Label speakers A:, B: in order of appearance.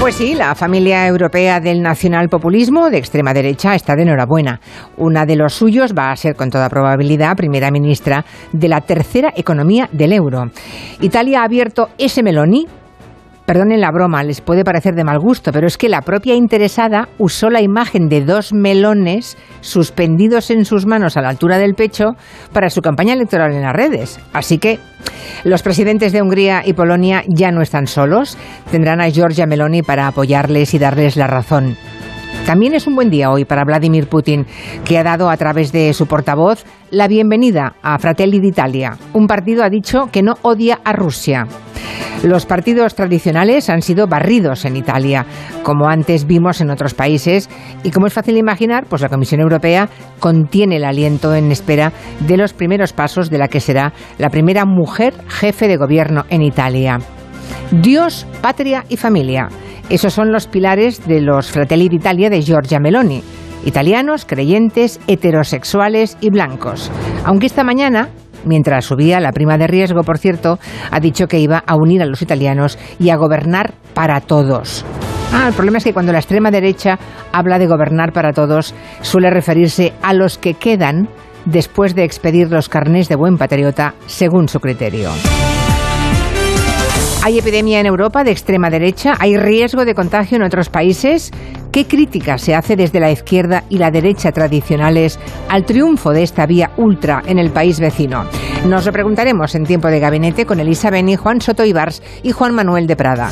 A: Pues sí, la familia europea del nacionalpopulismo de extrema derecha está de enhorabuena. Una de los suyos va a ser con toda probabilidad primera ministra de la tercera economía del euro. Italia ha abierto ese meloni Perdonen la broma, les puede parecer de mal gusto, pero es que la propia interesada usó la imagen de dos melones suspendidos en sus manos a la altura del pecho para su campaña electoral en las redes. Así que los presidentes de Hungría y Polonia ya no están solos, tendrán a Giorgia Meloni para apoyarles y darles la razón. También es un buen día hoy para Vladimir Putin, que ha dado a través de su portavoz la bienvenida a Fratelli d'Italia, un partido, ha dicho, que no odia a Rusia. Los partidos tradicionales han sido barridos en Italia, como antes vimos en otros países, y como es fácil imaginar, pues la Comisión Europea contiene el aliento en espera de los primeros pasos de la que será la primera mujer jefe de gobierno en Italia. Dios, patria y familia. Esos son los pilares de los Fratelli d'Italia de Giorgia Meloni. Italianos, creyentes, heterosexuales y blancos. Aunque esta mañana Mientras subía, la prima de riesgo, por cierto, ha dicho que iba a unir a los italianos y a gobernar para todos. Ah, el problema es que cuando la extrema derecha habla de gobernar para todos, suele referirse a los que quedan después de expedir los carnés de buen patriota según su criterio. ¿Hay epidemia en Europa de extrema derecha? ¿Hay riesgo de contagio en otros países? ¿Qué crítica se hace desde la izquierda y la derecha tradicionales al triunfo de esta vía ultra en el país vecino? Nos lo preguntaremos en tiempo de gabinete con Elisa Beni, Juan Soto Ibars y Juan Manuel de Prada.